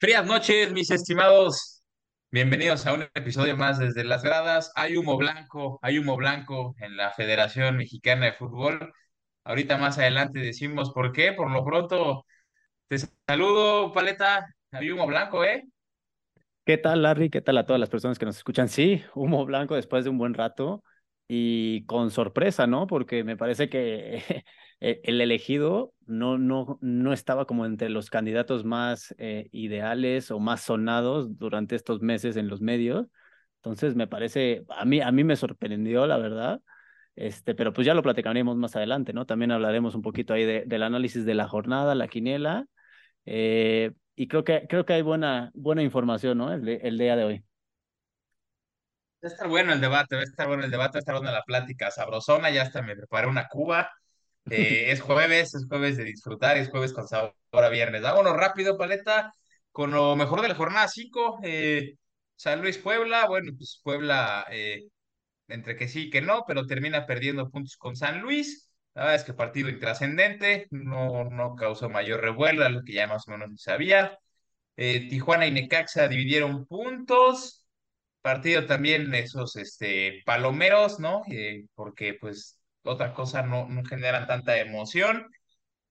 Frías noches, mis estimados. Bienvenidos a un episodio más desde las gradas. Hay humo blanco, hay humo blanco en la Federación Mexicana de Fútbol. Ahorita más adelante decimos por qué. Por lo pronto, te saludo, Paleta. Hay humo blanco, ¿eh? ¿Qué tal, Larry? ¿Qué tal a todas las personas que nos escuchan? Sí, humo blanco después de un buen rato y con sorpresa, ¿no? Porque me parece que e-, el elegido no, no, no estaba como entre los candidatos más eh, ideales o más sonados durante estos meses en los medios. Entonces, me parece, a mí, a mí me sorprendió, la verdad. Este, pero pues ya lo platicaremos más adelante, ¿no? También hablaremos un poquito ahí de, del análisis de la jornada, la quiniela. Eh, y creo que, creo que hay buena, buena información, ¿no? El día de hoy. Va a estar bueno el debate, va a estar bueno el debate, va a estar buena la plática sabrosona. Ya hasta me preparé una cuba. Eh, es jueves, es jueves de disfrutar, es jueves con sabor a viernes. Vámonos rápido, Paleta, con lo mejor de la jornada 5. Eh, San Luis Puebla, bueno, pues Puebla, eh, entre que sí y que no, pero termina perdiendo puntos con San Luis. La verdad es que partido intrascendente, no, no causó mayor revuelo, lo que ya más o menos sabía. Tijuana y Necaxa dividieron puntos. Partido también esos este, palomeros, ¿no? Eh, porque pues otra cosa no, no generan tanta emoción.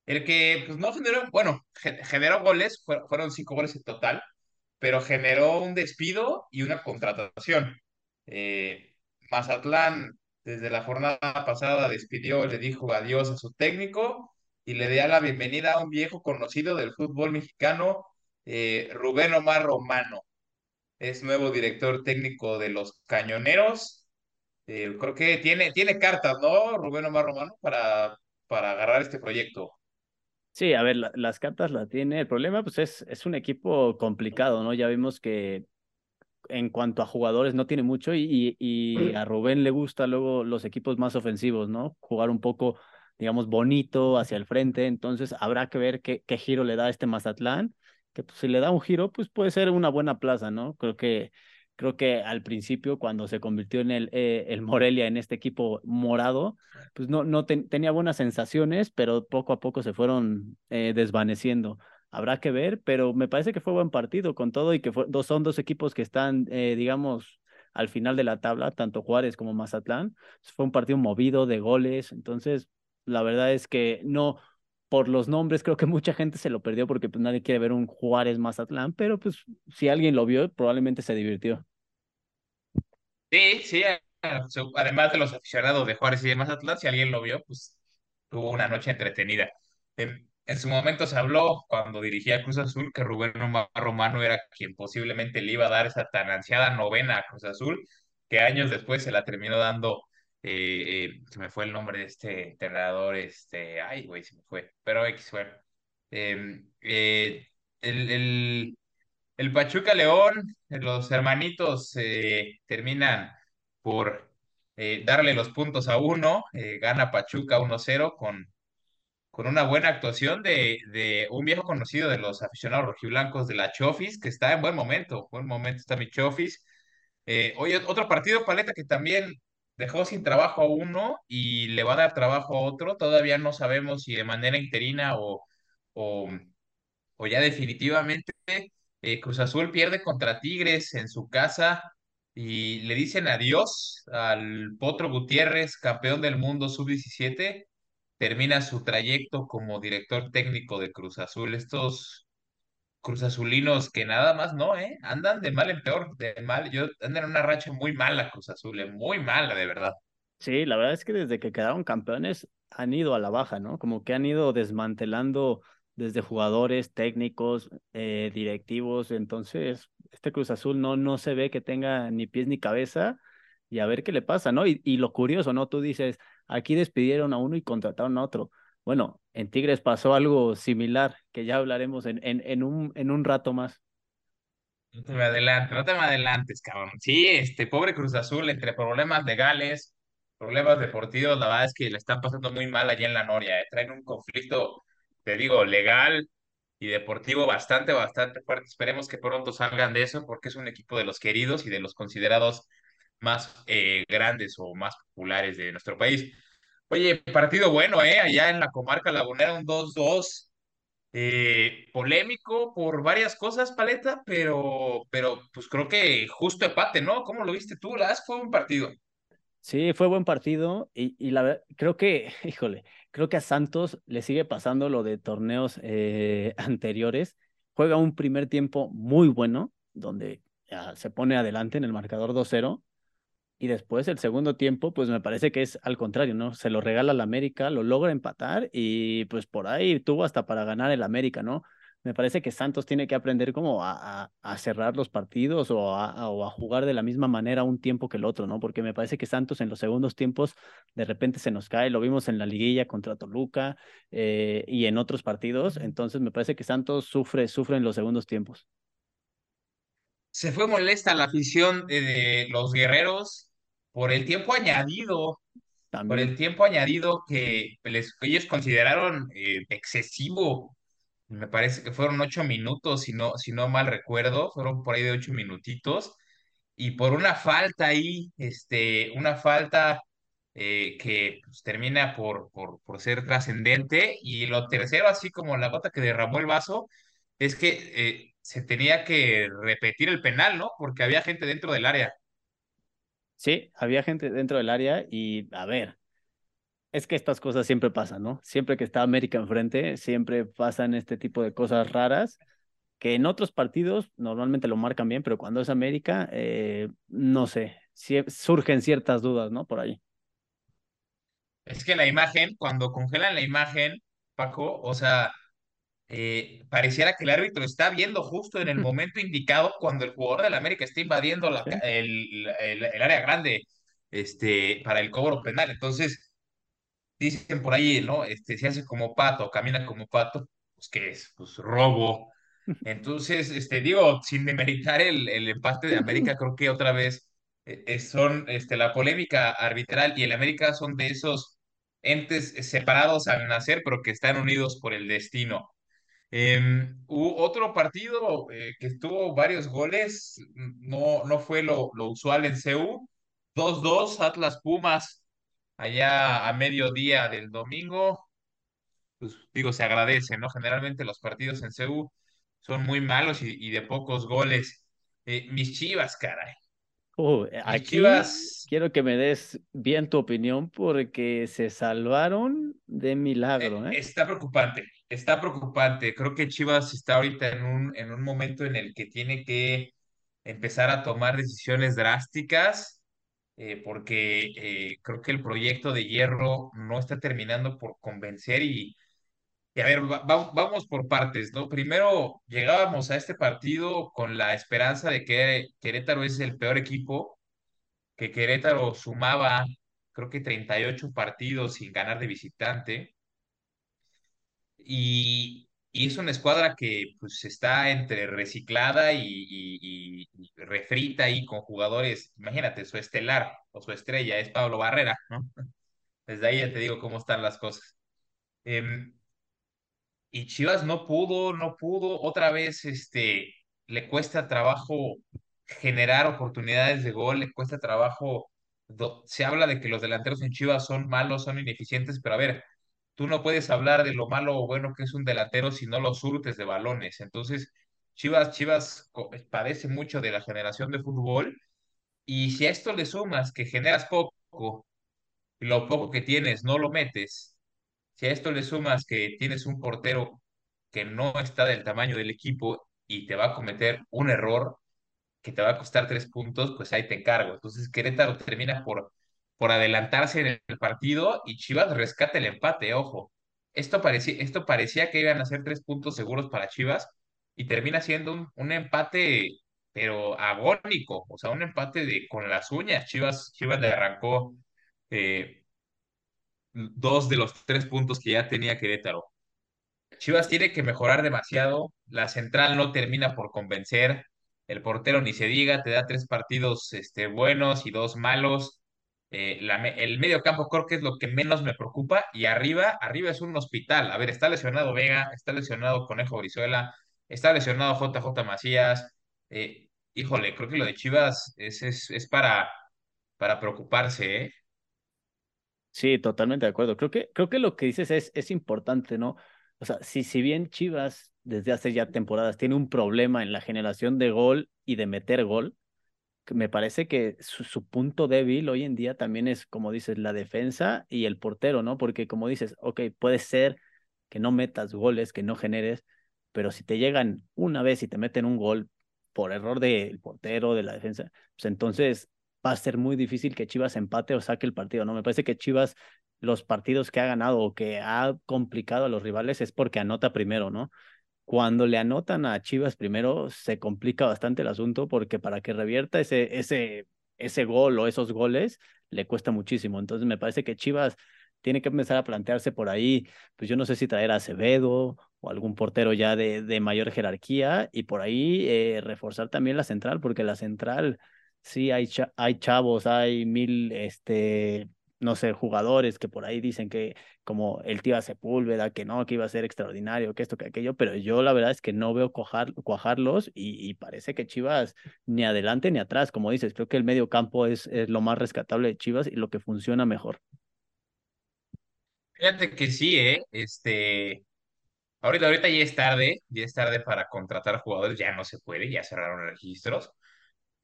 El que pues no generó, bueno, ge- generó goles, fue- fueron cinco goles en total, pero generó un despido y una contratación. Eh, Mazatlán, desde la jornada pasada, despidió, le dijo adiós a su técnico y le dio la bienvenida a un viejo conocido del fútbol mexicano, eh, Rubén Omar Romano. Es nuevo director técnico de los Cañoneros. Eh, creo que tiene, tiene cartas, ¿no? Rubén Omar Romano para, para agarrar este proyecto. Sí, a ver, la- las cartas la tiene. El problema, pues, es, es un equipo complicado, ¿no? Ya vimos que en cuanto a jugadores no tiene mucho y, y, y a Rubén le gusta luego los equipos más ofensivos, ¿no? Jugar un poco, digamos, bonito hacia el frente. Entonces, habrá que ver qué, qué giro le da este Mazatlán, que pues, si le da un giro, pues puede ser una buena plaza, ¿no? Creo que, creo que al principio, cuando se convirtió en el, eh, el Morelia, en este equipo morado, pues no, no ten- tenía buenas sensaciones, pero poco a poco se fueron eh, desvaneciendo. Habrá que ver, pero me parece que fue buen partido con todo y que dos, son dos equipos que están, eh, digamos, al final de la tabla, tanto Juárez como Mazatlán. Fue un partido movido de goles, entonces la verdad es que no, por los nombres creo que mucha gente se lo perdió porque pues, nadie quiere ver un Juárez Mazatlán, pero pues si alguien lo vio, probablemente se divirtió. Sí, sí, además de los aficionados de Juárez y de Mazatlán, si alguien lo vio, pues tuvo una noche entretenida. En, en su momento se habló, cuando dirigía Cruz Azul, que Rubén Romano era quien posiblemente le iba a dar esa tan ansiada novena a Cruz Azul, que años después se la terminó dando, eh, eh, se me fue el nombre de este entrenador, este, ay, güey, se me fue, pero X, bueno. Eh, eh, el, el, el Pachuca León, los hermanitos terminan por darle los puntos a uno, gana Pachuca 1-0 con, con una buena actuación de, de un viejo conocido de los aficionados rojiblancos de la Chofis, que está en buen momento, buen momento está mi Chofis. Oye, otro partido, Paleta, que también dejó sin trabajo a uno y le va a dar trabajo a otro, todavía no sabemos si de manera interina o, o o ya definitivamente eh, Cruz Azul pierde contra Tigres en su casa y le dicen adiós al Potro Gutiérrez, campeón del mundo sub-17, termina su trayecto como director técnico de Cruz Azul. Estos Cruz Azulinos que nada más no, ¿eh? Andan de mal en peor, de mal, yo andan en una racha muy mala Cruz Azul, eh, muy mala de verdad. Sí, la verdad es que desde que quedaron campeones han ido a la baja, ¿no? Como que han ido desmantelando desde jugadores, técnicos, eh, directivos. Entonces, este Cruz Azul no, no se ve que tenga ni pies ni cabeza y a ver qué le pasa, ¿no? Y, y lo curioso, ¿no? Tú dices, aquí despidieron a uno y contrataron a otro. Bueno, en Tigres pasó algo similar, que ya hablaremos en, en, en un, en un rato más. No te me adelantes, no te me adelantes, cabrón. Sí, este pobre Cruz Azul, entre problemas legales, problemas deportivos, la verdad es que le están pasando muy mal allá en la Noria, eh. Traen un conflicto, te digo, legal y deportivo bastante, bastante fuerte. Esperemos que pronto salgan de eso, porque es un equipo de los queridos y de los considerados más eh, grandes o más populares de nuestro país. Oye, partido bueno, ¿eh? Allá en la comarca lagunera, un dos dos eh, polémico por varias cosas, Paleta, pero, pero pues creo que justo empate, ¿no? ¿Cómo lo viste tú? La fue un partido. Sí, fue buen partido y, y la verdad, creo que, híjole, creo que a Santos le sigue pasando lo de torneos eh, anteriores. Juega un primer tiempo muy bueno, donde ya se pone adelante en el marcador 2-0 y después el segundo tiempo, pues me parece que es al contrario, ¿no? Se lo regala al América, lo logra empatar y pues por ahí tuvo hasta para ganar el América, ¿no? Me parece que Santos tiene que aprender como a, a, cerrar los partidos o a, jugar de la misma manera un tiempo que el otro, ¿no? Porque me parece que Santos en los segundos tiempos de repente se nos cae, lo vimos en la liguilla contra Toluca eh, y en otros partidos, entonces me parece que Santos sufre, sufre en los segundos tiempos. Se fue molesta la afición de los guerreros por el tiempo añadido, por el tiempo añadido que les, ellos consideraron eh, excesivo. Me parece que fueron ocho minutos, si no, si no mal recuerdo, fueron por ahí de ocho minutitos. Y por una falta ahí, este, una falta eh, que pues, termina por, por, por ser trascendente. Y lo tercero, así como la gota que derramó el vaso, es que eh, se tenía que repetir el penal, ¿no? Porque había gente dentro del área. Sí, había gente dentro del área y a ver, es que estas cosas siempre pasan, ¿no? Siempre que está América enfrente, siempre pasan este tipo de cosas raras que en otros partidos normalmente lo marcan bien, pero cuando es América, eh, no sé, si, surgen ciertas dudas, ¿no? Por ahí. Es que la imagen, cuando congelan la imagen, Paco, o sea, eh, pareciera que el árbitro está viendo justo en el momento indicado cuando el jugador del América está invadiendo la, el, el, el, área grande este, para el cobro penal. Entonces, dicen por ahí, ¿no? Este, se hace como pato, camina como pato, pues ¿qué es? Pues robo. Entonces, este, digo, sin demeritar el, el empate de América, creo que otra vez eh, son este, la polémica arbitral y el América son de esos entes separados al nacer, pero que están unidos por el destino. Eh, otro partido eh, que tuvo varios goles, no, no fue lo, lo usual en CU. 2-2, Atlas Pumas, allá a mediodía del domingo. Pues digo, se agradece, ¿no? Generalmente los partidos en CU son muy malos y, y de pocos goles. Eh, mis Chivas, caray. Uh, aquí Chivas quiero que me des bien tu opinión porque se salvaron de eh, milagro, ¿eh? está preocupante, está preocupante. Creo que Chivas está ahorita en un, en un momento en el que tiene que empezar a tomar decisiones drásticas, eh, porque eh, creo que el proyecto de Hierro no está terminando por convencer y, y a ver, va- va- vamos por partes, ¿no? Primero, llegábamos a este partido con la esperanza de que Querétaro es el peor equipo, que Querétaro sumaba, creo que 38 partidos sin ganar de visitante y, y es una escuadra que pues está entre reciclada y, y, y- refrita ahí con jugadores, imagínate, su estelar o su estrella es Pablo Barrera, ¿no? Desde ahí ya te digo cómo están las cosas. Em, y Chivas no pudo, no pudo, otra vez este, le cuesta trabajo generar oportunidades de gol, le cuesta trabajo, se habla de que los delanteros en Chivas son malos, son ineficientes, pero a ver, tú no puedes hablar de lo malo o bueno que es un delantero si no lo surtes de balones. Entonces, Chivas, Chivas co- padece mucho de la generación de fútbol y si a esto le sumas que generas poco lo poco que tienes no lo metes, si a esto le sumas que tienes un portero que no está del tamaño del equipo y te va a cometer un error, que te va a costar tres puntos, pues ahí te encargo. Entonces Querétaro termina por, por adelantarse en el partido y Chivas rescata el empate, ojo. Esto parecía, esto parecía que iban a ser tres puntos seguros para Chivas y termina siendo un, un empate, pero agónico, o sea, un empate de con las uñas. Chivas, Chivas le arrancó eh, dos de los tres puntos que ya tenía Querétaro. Chivas tiene que mejorar demasiado, la central no termina por convencer, el portero ni se diga, te da tres partidos este, buenos y dos malos. Eh, el medio campo creo que es lo que menos me preocupa y arriba, arriba es un hospital. A ver, está lesionado Vega, está lesionado Conejo Brizuela, está lesionado JJ Macías. Eh, híjole, creo que lo de Chivas es, es, es para, para preocuparse, ¿eh? Sí, totalmente de acuerdo. Creo que, creo que lo que dices es, es importante, ¿no? O sea, si, si bien Chivas desde hace ya temporadas tiene un problema en la generación de gol y de meter gol, me parece que su, su, punto débil hoy en día también es, como dices, la defensa y el portero, ¿no? Porque como dices, ok, puede ser que no metas goles, que no generes, pero si te llegan una vez y te meten un gol por error del portero, de la defensa, pues entonces va a ser muy difícil que Chivas empate o saque el partido, ¿no? Me parece que Chivas, los partidos que ha ganado o que ha complicado a los rivales es porque anota primero, ¿no? Cuando le anotan a Chivas primero, se complica bastante el asunto porque para que revierta ese, ese, ese gol o esos goles, le cuesta muchísimo. Entonces me parece que Chivas tiene que empezar a plantearse por ahí, pues yo no sé si traer a Acevedo o algún portero ya de, de mayor jerarquía y por ahí eh, reforzar también la central, porque la central, sí, hay, hay chavos, hay mil, este, no sé, jugadores que por ahí dicen que como el tío Sepúlveda, que no, que iba a ser extraordinario, que esto, que aquello, pero yo la verdad es que no veo cuajar, cuajarlos y, y, parece que Chivas ni adelante ni atrás, como dices, creo que el medio campo es, es lo más rescatable de Chivas y lo que funciona mejor. Fíjate que sí, ¿eh? Este, ahorita, ahorita ya es tarde, ya es tarde para contratar jugadores, ya no se puede, ya cerraron registros.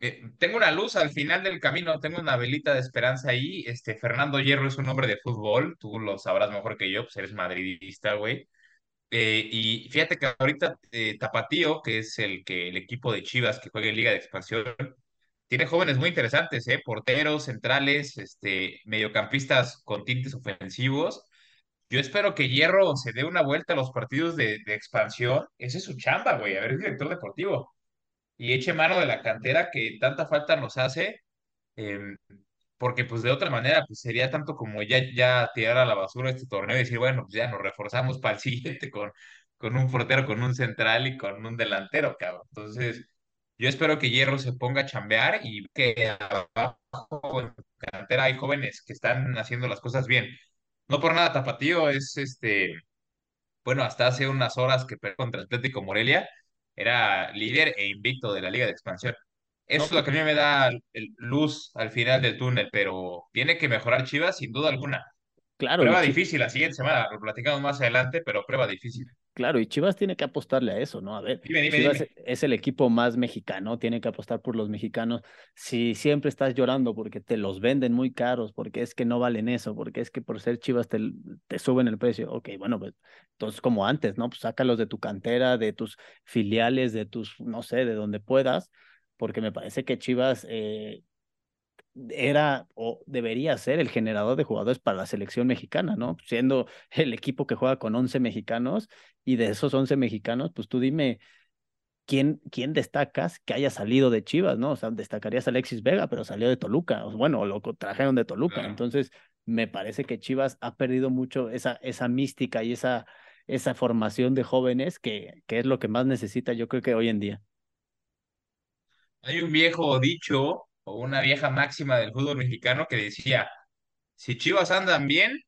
Eh, tengo una luz al final del camino, tengo una velita de esperanza ahí. Este, Fernando Hierro es un hombre de fútbol, tú lo sabrás mejor que yo, pues eres madridista, güey. Eh, y fíjate que ahorita eh, Tapatío, que es el que el equipo de Chivas que juega en Liga de Expansión, tiene jóvenes muy interesantes, ¿eh? Porteros, centrales, este, mediocampistas con tintes ofensivos. Yo espero que Hierro se dé una vuelta a los partidos de, de expansión. Ese es su chamba, güey, a ver, es director deportivo. Y eche mano de la cantera que tanta falta nos hace eh, porque pues de otra manera pues sería tanto como ya, ya tirar a la basura este torneo y decir, bueno, pues ya nos reforzamos para el siguiente con, con un portero, con un central y con un delantero, cabrón. Entonces, yo espero que Hierro se ponga a chambear y que abajo en cantera hay jóvenes que están haciendo las cosas bien. No por nada, Tapatío es este bueno, hasta hace unas horas que perdió contra Atlético Morelia, era líder e invicto de la Liga de Expansión. Eso es lo que a mí me da luz al final del túnel, pero tiene que mejorar Chivas sin duda alguna. claro, Prueba difícil la siguiente semana, lo platicamos más adelante, pero prueba difícil. Claro, y Chivas tiene que apostarle a eso, ¿no? A ver, Dime, dime, Chivas dime. es el equipo más mexicano, tiene que apostar por los mexicanos. Si siempre estás llorando porque te los venden muy caros, porque es que no valen eso, porque es que por ser Chivas te, te suben el precio, ok, bueno, pues entonces como antes, ¿no? Pues sácalos de tu cantera, de tus filiales, de tus, no sé, de donde puedas, porque me parece que Chivas eh, era o debería ser el generador de jugadores para la selección mexicana, ¿no? Siendo el equipo que juega con 11 mexicanos y de esos 11 mexicanos, pues tú dime quién, quién destacas que haya salido de Chivas, ¿no? O sea, destacarías a Alexis Vega, pero salió de Toluca, o bueno, lo trajeron de Toluca. Claro. Entonces, me parece que Chivas ha perdido mucho esa, esa mística y esa, esa formación de jóvenes que, que es lo que más necesita, yo creo que hoy en día. Hay un viejo dicho o una vieja máxima del fútbol mexicano que decía, si Chivas andan bien,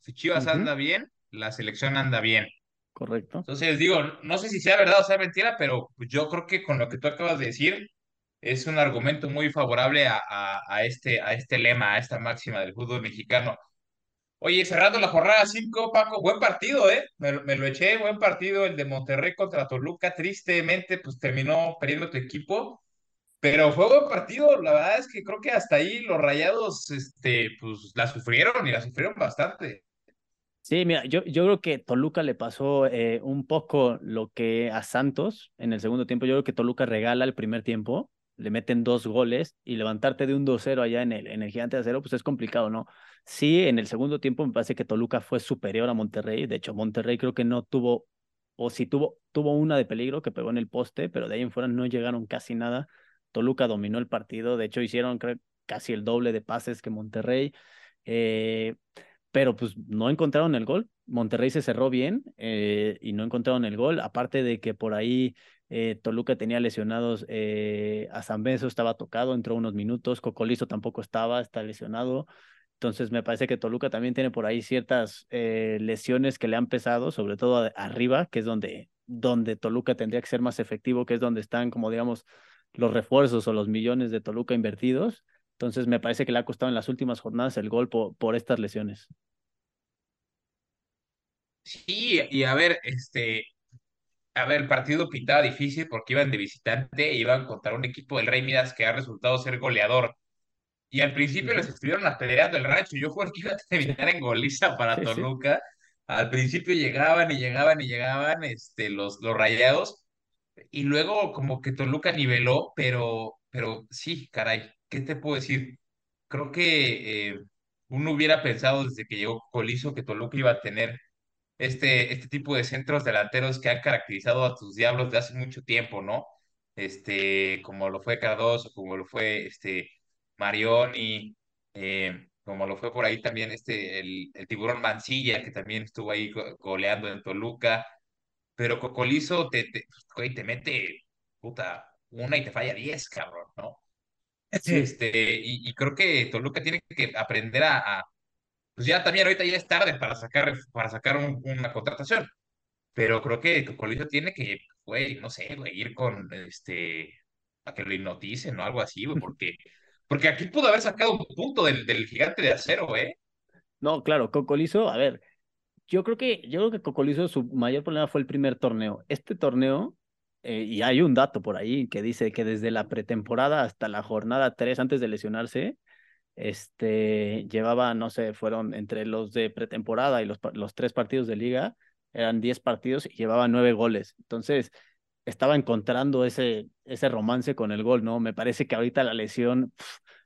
si Chivas anda bien, la selección anda bien. correcto. Entonces, digo, no sé si sea verdad o sea mentira, pero yo creo que con lo que tú acabas de decir es un argumento muy favorable a, a, a este, a este lema, a esta máxima del fútbol mexicano. Oye, cerrando la jornada 5, Paco, buen partido, ¿eh? Me, me lo eché, buen partido el de Monterrey contra Toluca. Tristemente, pues terminó perdiendo tu equipo, pero fue buen partido. La verdad es que creo que hasta ahí los Rayados, este, pues la sufrieron y la sufrieron bastante. Sí, mira, yo, yo creo que Toluca le pasó eh, un poco lo que a Santos en el segundo tiempo. Yo creo que Toluca regala el primer tiempo, le meten dos goles y levantarte de un 2-0 allá en el, en el Gigante de Acero, pues es complicado, ¿no? Sí, en el segundo tiempo me parece que Toluca fue superior a Monterrey. De hecho, Monterrey creo que no tuvo, o sí tuvo, tuvo una de peligro que pegó en el poste, pero de ahí en fuera no llegaron casi nada. Toluca dominó el partido, de hecho hicieron creo, casi el doble de pases que Monterrey. Eh, pero pues no encontraron el gol. Monterrey se cerró bien eh, y no encontraron el gol, aparte de que por ahí eh, Toluca tenía lesionados a Zambeso, estaba tocado, entró unos minutos, Cocolizo tampoco estaba, está lesionado. Entonces me parece que Toluca también tiene por ahí ciertas lesiones que le han pesado, sobre todo arriba, que es donde, donde Toluca tendría que ser más efectivo, que es donde están, como digamos, los refuerzos o los millones de Toluca invertidos. Entonces me parece que le ha costado en las últimas jornadas el gol por, por estas lesiones. Sí, y a ver, este, a ver, el partido pintaba difícil porque iban de visitante e iban contra un equipo del Rey Midas que ha resultado ser goleador. Y al principio les estuvieron apedreando el rancho. Yo juro que iba a terminar en goliza para sí, sí. Toluca. Al principio llegaban y llegaban y llegaban este, los, los rayados. Y luego como que Toluca niveló, pero, pero sí, caray, ¿qué te puedo decir? Creo que eh, uno hubiera pensado desde que llegó Colizo que Toluca iba a tener este, este tipo de centros delanteros que han caracterizado a tus Diablos de hace mucho tiempo, ¿no? Este, como lo fue Cardoso, como lo fue este Marioni, eh, como lo fue por ahí también este, el, el Tiburón Mancilla, que también estuvo ahí go- goleando en Toluca, pero Cocolizo te, te, güey, te mete, puta, una y te falla diez, cabrón, ¿no? Sí. Este, y, y creo que Toluca tiene que aprender a, a- pues ya también ahorita ya es tarde para sacar, para sacar un- una contratación, pero creo que Cocolizo tiene que, güey, no sé, güey, ir con, este, a que lo hipnoticen o algo así, güey, porque, porque aquí pudo haber sacado un punto del, del gigante de acero, ¿eh? No, claro, Cocolizo, a ver, yo creo que, yo creo que Cocolizo su mayor problema fue el primer torneo. Este torneo, eh, y hay un dato por ahí que dice que desde la pretemporada hasta la jornada 3 antes de lesionarse, este, llevaba, no sé, fueron entre los de pretemporada y los, los tres partidos de liga, eran 10 partidos y llevaba nueve goles. Entonces, estaba encontrando ese, ese romance con el gol, ¿no? Me parece que ahorita la lesión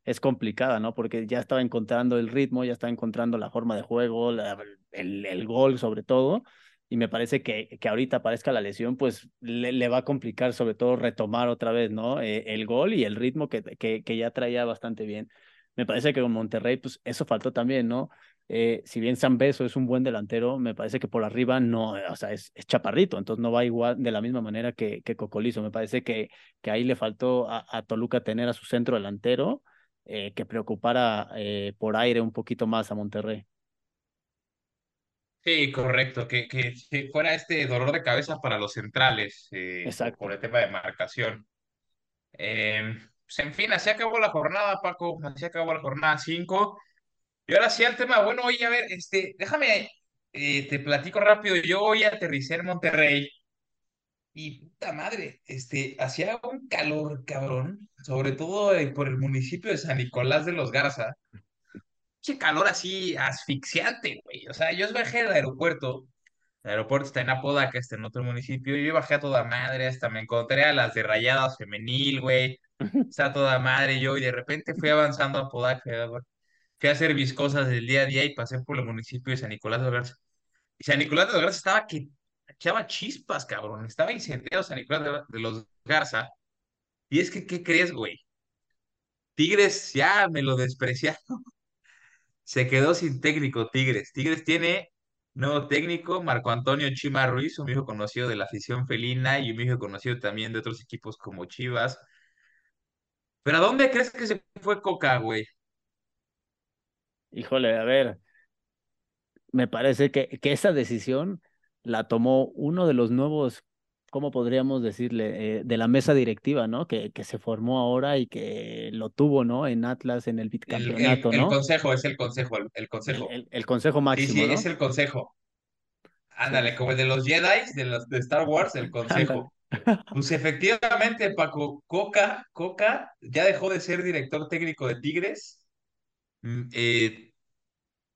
es complicada, ¿no? Porque ya estaba encontrando el ritmo, ya estaba encontrando la forma de juego, la- el, el gol sobre todo. Y me parece que, que ahorita aparezca la lesión, pues le, le va a complicar sobre todo retomar otra vez, ¿no? Eh, el gol y el ritmo que, que, que ya traía bastante bien. Me parece que con Monterrey, pues eso faltó también, ¿no? Eh, si bien San Beso es un buen delantero, me parece que por arriba no, o sea, es, es chaparrito, entonces no va igual de la misma manera que, que Cocolizo. Me parece que, que ahí le faltó a, a Toluca tener a su centro delantero eh, que preocupara eh, por aire un poquito más a Monterrey. Sí, correcto, que, que, que fuera este dolor de cabeza para los centrales eh, por, el tema de marcación. Eh, pues en fin, así acabó la jornada, Paco, así acabó la jornada 5. Y ahora sí al tema, bueno, oye, a ver, este, déjame, eh, te platico rápido, yo hoy aterricé en Monterrey y puta madre, este, hacía un calor, cabrón, sobre todo eh, por el municipio de San Nicolás de los Garza, qué calor así asfixiante, güey, o sea, yo bajé del aeropuerto, el aeropuerto está en Apodaca, está en otro municipio, yo bajé a toda madre, hasta me encontré a las de Rayadas Femenil, güey, está toda madre yo, y de repente fui avanzando a Apodaca, güey, fui a hacer mis cosas del día a día y pasé por el municipio de San Nicolás de los Garza. Y San Nicolás de los Garza estaba que echaba chispas, cabrón. Estaba incendiado San Nicolás de, de los Garza. Y es que, ¿qué crees, güey? Tigres ya me lo despreciaron. Se quedó sin técnico, Tigres. Tigres tiene nuevo técnico, Marco Antonio Chima Ruiz, un viejo conocido de la afición felina y un viejo conocido también de otros equipos como Chivas. Pero ¿a dónde crees que se fue Coca, güey? Híjole, a ver, me parece que, que esa decisión la tomó uno de los nuevos, ¿cómo podríamos decirle? Eh, de la mesa directiva, ¿no? Que, que se formó ahora y que lo tuvo, ¿no? En Atlas, en el El, el, bicampeonato, el ¿no? consejo, es el consejo, el, el El, consejo. el, el consejo Sí, sí, máximo, es el consejo. Ándale, como el de los Jedi, de los de Star Wars, el consejo. Pues efectivamente, Paco, Coca, Coca ya dejó de ser director técnico de Tigres mm, eh,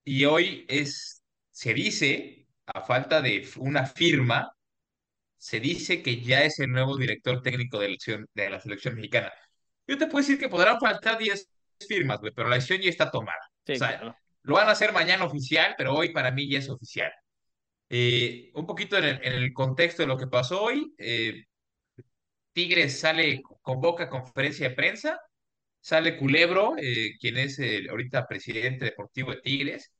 y hoy es, se dice, a falta de una firma, se dice que ya es el nuevo director técnico de la selección, de la selección mexicana. Yo te puedo decir que podrán faltar 10 firmas, güey, pero la decisión ya está tomada. O Sí, sea, claro. lo van a hacer mañana oficial, pero hoy para mí ya es oficial. Eh, un poquito en el, en el contexto de lo que pasó hoy, eh, Tigres sale, convoca conferencia de prensa, sale Culebro, eh, quien es el, ahorita presidente deportivo de Tigres,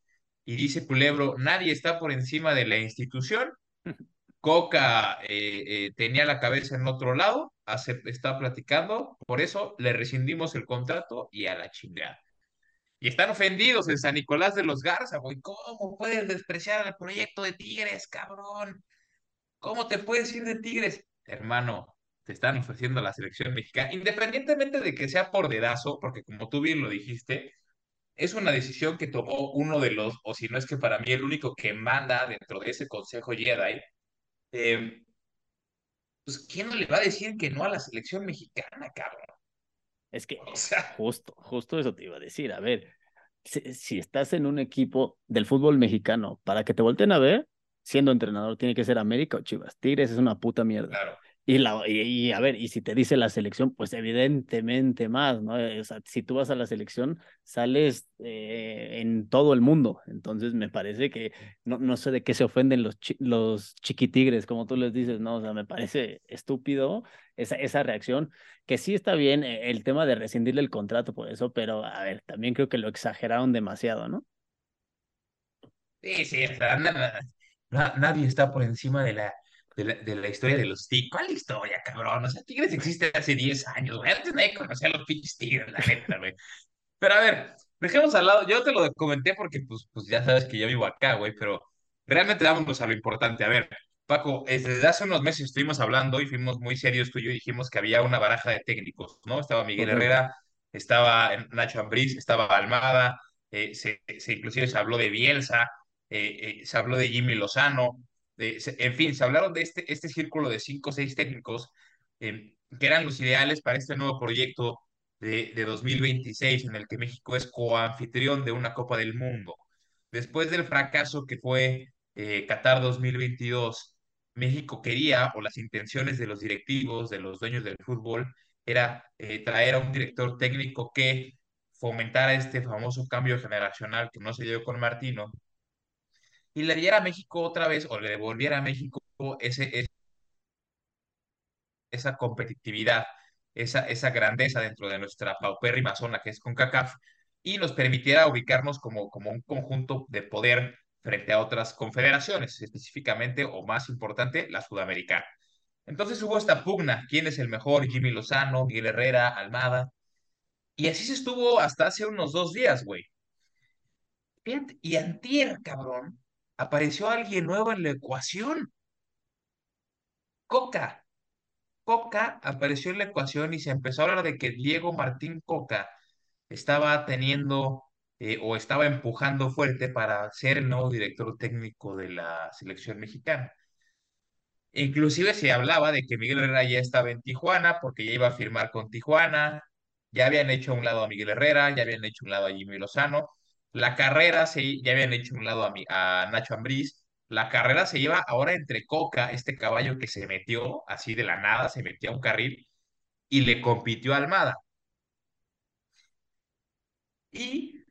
y dice Culebro, nadie está por encima de la institución. Coca eh, eh, tenía la cabeza en otro lado, hace, está platicando, por eso le rescindimos el contrato y a la chingada. Y están ofendidos en San Nicolás de los Garza, güey. ¿Cómo puedes despreciar el proyecto de Tigres, cabrón? ¿Cómo te puedes ir de Tigres? Hermano, te están ofreciendo la selección mexicana, independientemente de que sea por dedazo, porque como tú bien lo dijiste, es una decisión que tomó uno de los, o si no es que para mí el único que manda dentro de ese Consejo Jedi. Eh, pues, ¿quién no le va a decir que no a la selección mexicana, cabrón? Es que O sea, justo, justo eso te iba a decir. A ver, si, si estás en un equipo del fútbol mexicano, para que te volteen a ver, siendo entrenador, tiene que ser América o Chivas. Tigres es una puta mierda. claro. Y, la, y, a ver, y si te dice la selección, pues evidentemente más, ¿no? O sea, si tú vas a la selección, sales eh, en todo el mundo. Entonces me parece que no, no sé de qué se ofenden los, los chiquitigres, como tú les dices, ¿no? O sea, me parece estúpido esa, esa reacción, que sí está bien eh, el tema de rescindirle el contrato por eso, pero a ver, también creo que lo exageraron demasiado, ¿no? Sí, sí, o sea, na- na- nadie está por encima de la, de la, de la historia de los Tigres. ¿Cuál historia, cabrón? O sea, Tigres existe hace 10 años, güey. Antes nadie conocía a los pinches Tigres, la neta, güey. Pero a ver, dejemos al lado, yo te lo comenté porque pues, pues ya sabes que yo vivo acá, güey, pero realmente vámonos a lo importante. A ver, Paco, es- desde hace unos meses estuvimos hablando y fuimos muy serios tú y yo y dijimos que había una baraja de técnicos, ¿no? Estaba Miguel. Herrera, estaba Nacho Ambriz, estaba Almada, eh, se, se- inclusive se habló de Bielsa, eh, eh, se habló de Jimmy Lozano, en fin, se hablaron de este, este círculo de cinco o seis técnicos eh, que eran los ideales para este nuevo proyecto de, de 2026 en el que México es coanfitrión de una Copa del Mundo. Después del fracaso que fue eh, Qatar 2022, México quería, o las intenciones de los directivos, de los dueños del fútbol, era eh, traer a un director técnico que fomentara este famoso cambio generacional que no se dio con Martino y le diera a México otra vez, o le devolviera a México ese, esa competitividad, esa, esa grandeza dentro de nuestra paupérrima zona que es CONCACAF y nos permitiera ubicarnos como, como un conjunto de poder frente a otras confederaciones, específicamente o más importante, la sudamericana. Entonces hubo esta pugna, ¿quién es el mejor? Jimmy Lozano, Miguel Herrera, Almada, y así se estuvo hasta hace unos dos días, güey. Y antier, cabrón, apareció alguien nuevo en la ecuación, Coca. Coca apareció en la ecuación y se empezó a hablar de que Diego Martín Coca estaba teniendo eh, o estaba empujando fuerte para ser el nuevo director técnico de la selección mexicana. Inclusive se hablaba de que Miguel Herrera ya estaba en Tijuana porque ya iba a firmar con Tijuana, ya habían hecho a un lado a Miguel Herrera, ya habían hecho un lado a Jimmy Lozano, la carrera se, ya habían hecho un lado a, mi- a Nacho Ambriz, la carrera se lleva ahora entre Coca, este caballo que se metió así de la nada, se metió a un carril y le compitió a Almada. Y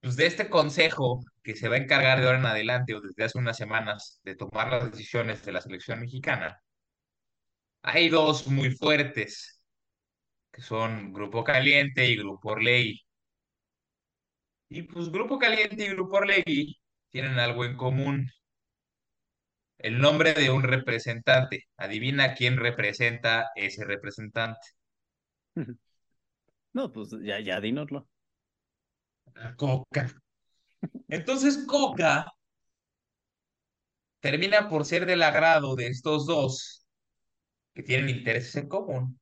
pues de este consejo que se va a encargar de ahora en adelante o desde hace unas semanas de tomar las decisiones de la selección mexicana, hay dos muy fuertes, que son Grupo Caliente y Grupo Orlegui. Y pues Grupo Caliente y Grupo Orlegui tienen algo en común, el nombre de un representante. Adivina quién representa ese representante. No, pues ya, ya dínoslo. La Coca. Entonces Coca termina por ser del agrado de estos dos que tienen intereses en común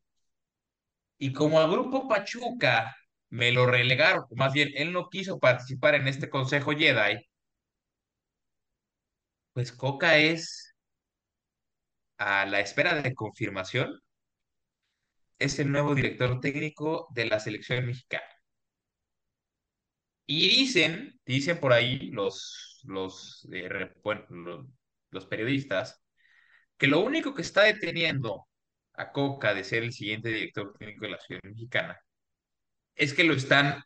Y como al grupo Pachuca me lo relegaron, más bien él no quiso participar en este Consejo Jedi, pues Coca es a la espera de confirmación, es el nuevo director técnico de la selección mexicana. Y dicen, dicen por ahí los, los, eh, los periodistas, que lo único que está deteniendo a Coca de ser el siguiente director técnico de la selección mexicana es que lo están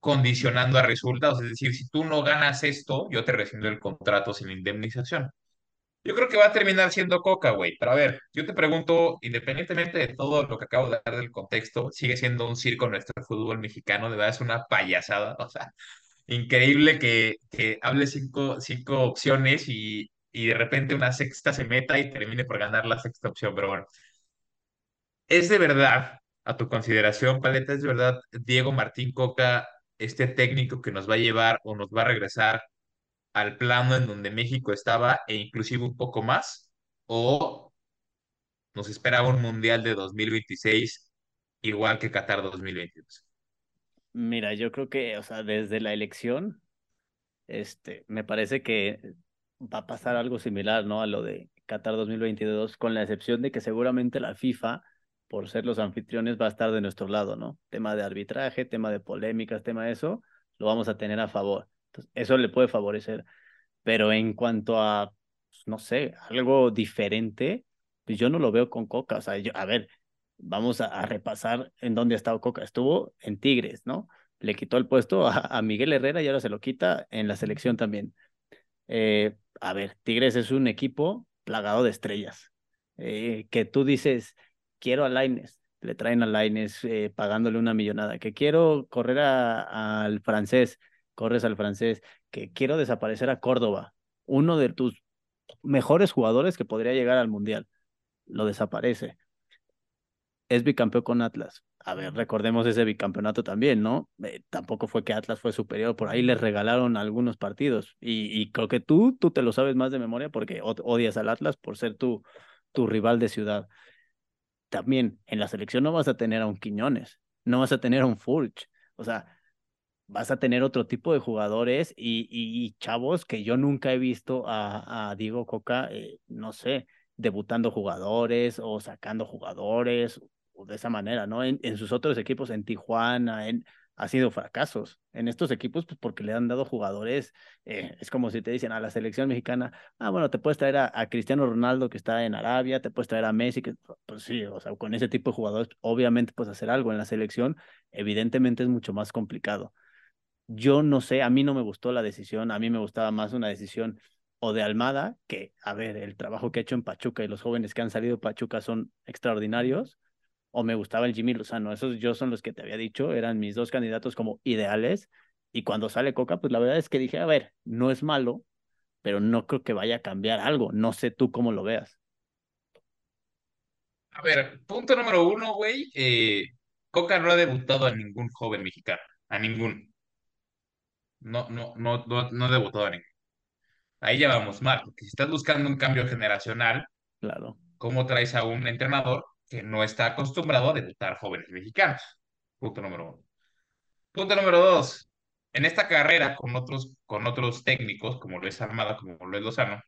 condicionando a resultados. Es decir, si tú no ganas esto, yo te rescindo el contrato sin indemnización. Yo creo que va a terminar siendo Coca, güey. Pero a ver, yo te pregunto, independientemente de todo lo que acabo de dar del contexto, sigue siendo un circo nuestro fútbol mexicano, de verdad es una payasada. O sea, increíble que, que hable cinco, cinco opciones y, y de repente una sexta se meta y termine por ganar la sexta opción. Pero bueno, ¿es de verdad, a tu consideración, Paleta, es verdad Diego Martín Coca, este técnico que nos va a llevar o nos va a regresar al plano en donde México estaba e inclusive un poco más? ¿O nos espera un Mundial de 2026 igual que Qatar 2022? Mira, yo creo que, o sea, desde la elección, este, me parece que va a pasar algo similar, ¿no? A lo de Qatar 2022, con la excepción de que seguramente la FIFA, por ser los anfitriones, va a estar de nuestro lado, ¿no? Tema de arbitraje, tema de polémicas, tema de eso, lo vamos a tener a favor. Entonces, eso le puede favorecer. Pero en cuanto a, pues, no sé, algo diferente, pues yo no lo veo con Coca. O sea, yo, a ver, vamos a, a repasar en dónde ha estado Coca. Estuvo en Tigres, ¿no? Le quitó el puesto a, a Miguel Herrera y ahora se lo quita en la selección también. Eh, a ver, Tigres es un equipo plagado de estrellas. Eh, que tú dices, quiero a Laines, le traen a Laines eh, pagándole una millonada. Que quiero correr a- al francés, corres al francés. Que quiero desaparecer a Córdoba, uno de tus mejores jugadores que podría llegar al Mundial. Lo desaparece. Es bicampeón con Atlas. A ver, recordemos ese bicampeonato también, ¿no? Eh, tampoco fue que Atlas fue superior, por ahí les regalaron algunos partidos. Y, creo que tú, tú te lo sabes más de memoria porque od- odias al Atlas por ser tu, tu rival de ciudad. También en la selección no vas a tener a un Quiñones, no vas a tener a un Furch. O sea, vas a tener otro tipo de jugadores y, y- chavos que yo nunca he visto a, a Diego Coca, eh, no sé, debutando jugadores o sacando jugadores o de esa manera, ¿no? En, en sus otros equipos, en Tijuana, en, ha sido fracasos. En estos equipos, pues porque le han dado jugadores, eh, es como si te dicen a la selección mexicana, ah, bueno, te puedes traer a, a Cristiano Ronaldo que está en Arabia, te puedes traer a Messi, que pues sí, o sea, con ese tipo de jugadores, obviamente puedes hacer algo en la selección, evidentemente es mucho más complicado. Yo no sé, a mí no me gustó la decisión, a mí me gustaba más una decisión o de Almada, que, a ver, el trabajo que ha hecho en Pachuca y los jóvenes que han salido de Pachuca son extraordinarios, o me gustaba el Jimmy Lozano, esos yo son los que te había dicho, eran mis dos candidatos como ideales, y cuando sale Coca, pues la verdad es que dije, a ver, no es malo, pero no creo que vaya a cambiar algo, no sé tú cómo lo veas. A ver, punto número uno, güey. eh, Coca no ha debutado a ningún joven mexicano, a ningún. No, no, no, no, no ha debutado a ningún. Ahí ya vamos mal, porque si estás buscando un cambio generacional, Claro. ¿cómo traes a un entrenador que no está acostumbrado a debutar jóvenes mexicanos? Punto número uno. Punto número dos. En esta carrera, con otros, con otros técnicos, como lo es Armada, como lo es Lozano,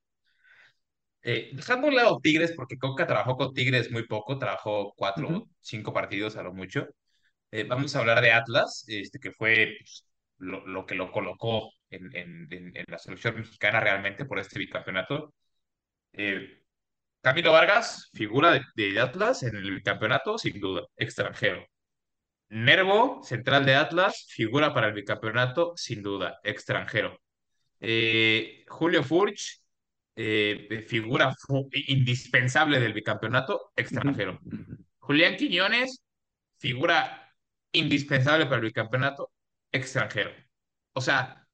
eh, dejando a un lado Tigres, porque Coca trabajó con Tigres muy poco, trabajó cuatro, cinco partidos a lo mucho. Eh, vamos a hablar de Atlas, este, que fue pues, lo, lo que lo colocó en, en, en, en la selección mexicana realmente por este bicampeonato. Eh, Camilo Vargas, figura de, Atlas en el bicampeonato, sin duda, extranjero. Nervo, central de Atlas, figura para el bicampeonato, sin duda, extranjero. Eh, Julio Furch, eh, figura indispensable del bicampeonato, extranjero. Julián Quiñones, figura indispensable para el bicampeonato, extranjero. O sea,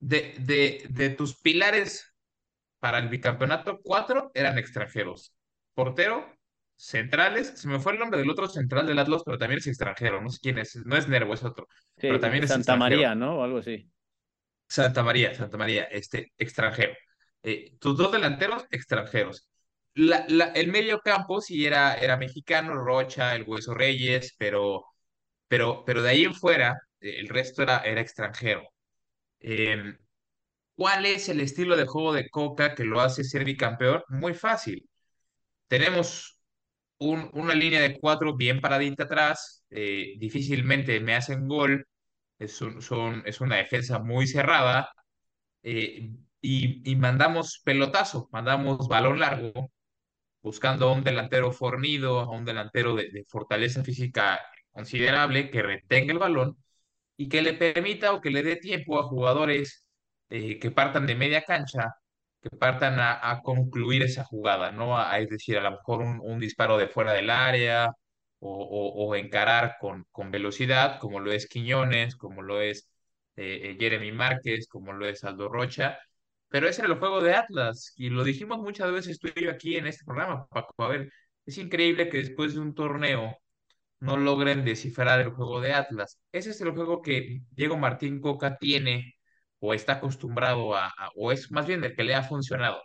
de, de, de tus pilares para el bicampeonato, cuatro eran extranjeros. Portero, centrales, se me fue el nombre del otro central del Atlas, pero también es extranjero, no sé quién es, no es Nervo, es otro, pero Sí, también es Santa. María, ¿no? O algo así. Santa María, Santa María, este, extranjero. Eh, tus dos delanteros, extranjeros. La, la- el medio campo sí era, era mexicano, Rocha, el Hueso Reyes, pero, pero, pero de ahí en fuera, el resto era, era extranjero. Eh, ¿cuál es el estilo de juego de Coca que lo hace ser bicampeón? Muy fácil. Tenemos un- una línea de cuatro bien paradita atrás, eh, difícilmente me hacen gol, es, un- son, es una defensa muy cerrada eh, y, y mandamos pelotazo, mandamos balón largo, buscando a un delantero fornido, a un delantero de, de fortaleza física considerable que retenga el balón y que le permita o que le dé tiempo a jugadores eh, que partan de media cancha, que partan a, concluir esa jugada, ¿no? A- es decir, a lo mejor un, disparo de fuera del área o, encarar con, con velocidad, como lo es Quiñones, como lo es eh, eh, Jeremy Márquez, como lo es Aldo Rocha. Pero ese era el juego de Atlas y lo dijimos muchas veces tú y yo aquí en este programa, Paco. A ver, es increíble que después de un torneo no logren descifrar el juego de Atlas. Ese es el juego que Diego Martín Coca tiene o está acostumbrado a, a- o es más bien el que le ha funcionado.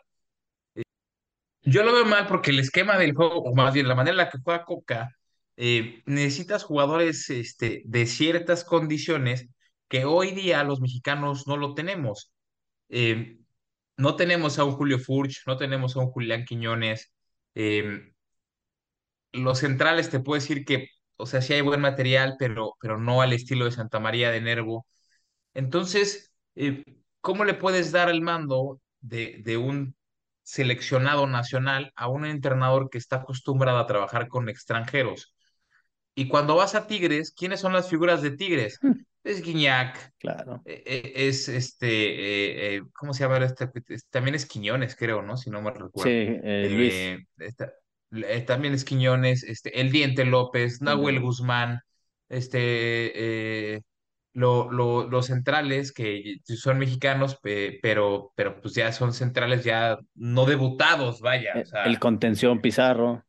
Yo lo veo mal porque el esquema del juego, o más bien la manera en la que juega Coca, eh, necesitas jugadores este, de ciertas condiciones que hoy día los mexicanos no lo tenemos. Eh, no tenemos a un Julio Furch, no tenemos a un Julián Quiñones. eh, los centrales te puedo decir que, o sea, sí hay buen material, pero, pero no al estilo de Santa María de Nervo. Entonces, eh, ¿cómo le puedes dar el mando de, de un seleccionado nacional a un entrenador que está acostumbrado a trabajar con extranjeros? Y cuando vas a Tigres, ¿quiénes son las figuras de Tigres? Es Guiñac, Claro. eh, eh, es este, eh, ¿cómo se llama este? Es- También es Quiñones, creo, ¿no? Si no me Sí, recuerdo. eh, Luis, Eh, esta- también es Quiñones, este, El Diente López, Nahuel. Guzmán, este, lo- lo- los centrales que son mexicanos, pe- pero, pero pues ya son centrales ya no debutados, vaya, o Eh, sea. El contención Pizarro.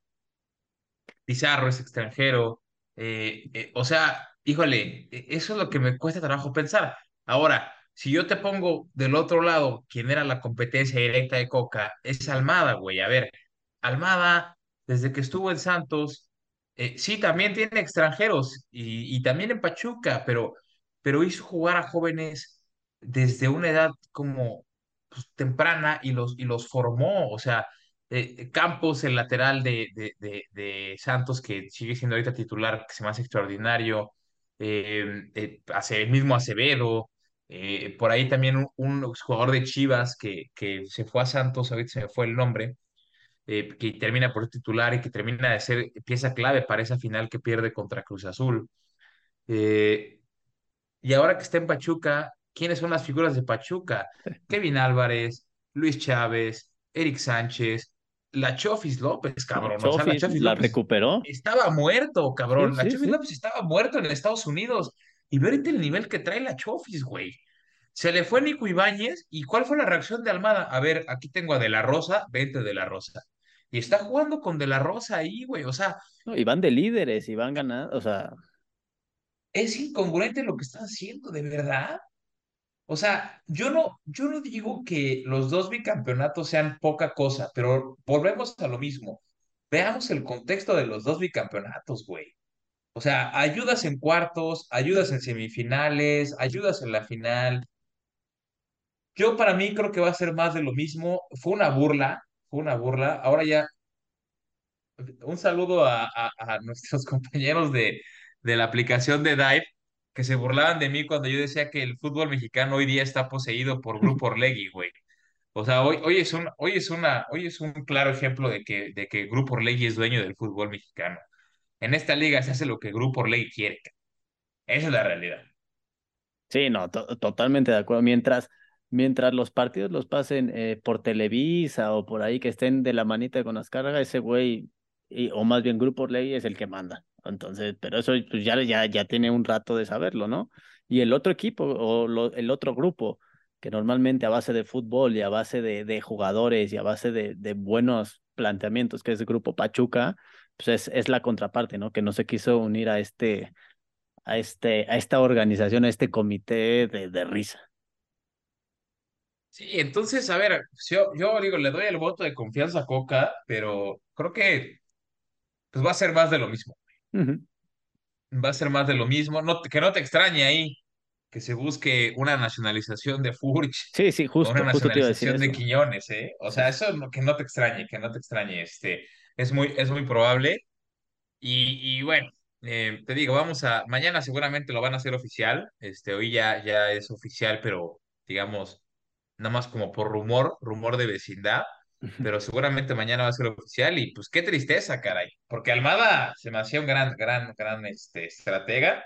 Pizarro es extranjero. eh, eh, o sea, híjole, e- eso es lo que me cuesta trabajo pensar. Ahora, si yo te pongo del otro lado, quién era la competencia directa de Coca, es Almada, güey. A ver, Almada, desde que estuvo en Santos, eh, sí, también tiene extranjeros y, y también en Pachuca, pero, pero hizo jugar a jóvenes desde una edad como pues, temprana y los, y los formó. O sea, eh, Campos, el lateral de, de, de, Santos, que sigue siendo ahorita titular, que se me hace extraordinario. Eh, eh, hace el mismo Acevedo. eh, por ahí también un, jugador de Chivas que, que se fue a Santos, ahorita se me fue el nombre, eh, que termina por titular y que termina de ser pieza clave para esa final que pierde contra Cruz Azul. Eh, y ahora que está en Pachuca, ¿quiénes son las figuras de Pachuca? Kevin Álvarez, Luis Chávez, Eric Sánchez, la Chofis López, cabrón. O sea, la Chofis la López recuperó. estaba muerto, Sí, cabrón. La sí, Chofis sí. López estaba muerto en Estados Unidos. Y ve ahorita el nivel que trae la Chofis, güey. Se le fue Nico Ibáñez. ¿Y cuál fue la reacción de Almada? A ver, aquí tengo a De La Rosa, vente De La Rosa. Y está jugando con De La Rosa ahí, güey. O sea, No, y van de líderes y van ganando. O sea, es incongruente lo que están haciendo, de verdad. O sea, yo no, yo no digo que los dos bicampeonatos sean poca cosa, pero volvemos a lo mismo. Veamos el contexto de los dos bicampeonatos, güey. O sea, ayudas en cuartos, ayudas en semifinales, ayudas en la final. Yo para mí creo que va a ser más de lo mismo. Fue una burla, fue una burla. Ahora ya, un saludo a, a- a nuestros compañeros de, de la aplicación de Dive que se burlaban de mí cuando yo decía que el fútbol mexicano hoy día está poseído por Grupo Orlegui, güey. O sea, hoy, hoy es un, hoy es una, hoy es un claro ejemplo de que, de que Grupo Orlegui es dueño del fútbol mexicano. En esta liga se hace lo que Grupo Orlegui quiere. Esa es la realidad. sí, no, to- totalmente de acuerdo. Mientras, mientras los partidos los pasen eh, por Televisa o por ahí que estén de la manita con las cargas, ese güey, y- o más bien Grupo Ley es el que manda. Entonces, pero eso pues ya, ya, ya tiene un rato de saberlo, ¿no? Y el otro equipo o el otro grupo, que normalmente a base de fútbol y a base de, jugadores y a base de, buenos planteamientos, que es el grupo Pachuca, pues es, es la contraparte, ¿no? Que no se quiso unir a este a, este, a esta organización, a este comité de, de risa. Sí, entonces, a ver, yo, yo digo, le doy el voto de confianza a Coca, pero creo que pues va a ser más de lo mismo. Va a ser más de lo mismo. No, que no te extrañe ahí que se busque una nacionalización de Furch Sí, sí, una justo, justo te iba a decir nacionalización de. Quiñones, ¿eh? O sea, eso no- que no te extrañe, que no te extrañe. Este, es muy, es muy probable. Y, y bueno, eh, te digo, vamos a, mañana seguramente lo van a hacer oficial. Este, hoy ya, ya es oficial, pero digamos nada más como por rumor, rumor de vecindad. Pero seguramente mañana va a ser oficial y pues qué tristeza, caray, porque Almada se me hacía un gran, gran, gran este, estratega